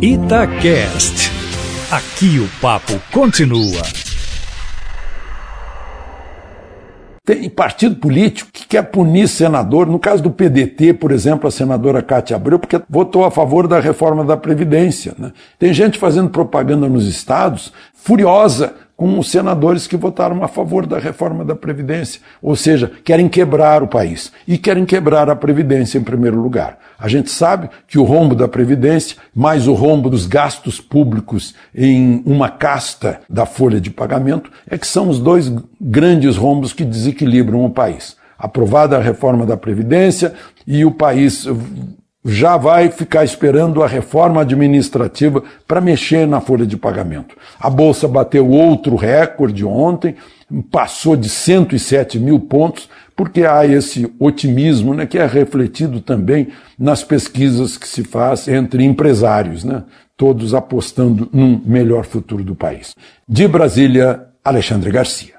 Itacast. Aqui o papo continua. Tem partido político que quer punir senador, no caso do PDT, por exemplo, a senadora Cátia Abreu, porque votou a favor da reforma da Previdência. Né? Tem gente fazendo propaganda nos estados furiosa com os senadores que votaram a favor da reforma da Previdência. Ou seja, querem quebrar o país. E querem quebrar a Previdência em primeiro lugar. A gente sabe que o rombo da Previdência, mais o rombo dos gastos públicos em uma casta da folha de pagamento, é que são os dois grandes rombos que desequilibram o país. Aprovada a reforma da Previdência e o país já vai ficar esperando a reforma administrativa para mexer na folha de pagamento. A Bolsa bateu outro recorde ontem, passou de 107 mil pontos, porque há esse otimismo né, que é refletido também nas pesquisas que se faz entre empresários, né, todos apostando num melhor futuro do país. De Brasília, Alexandre Garcia.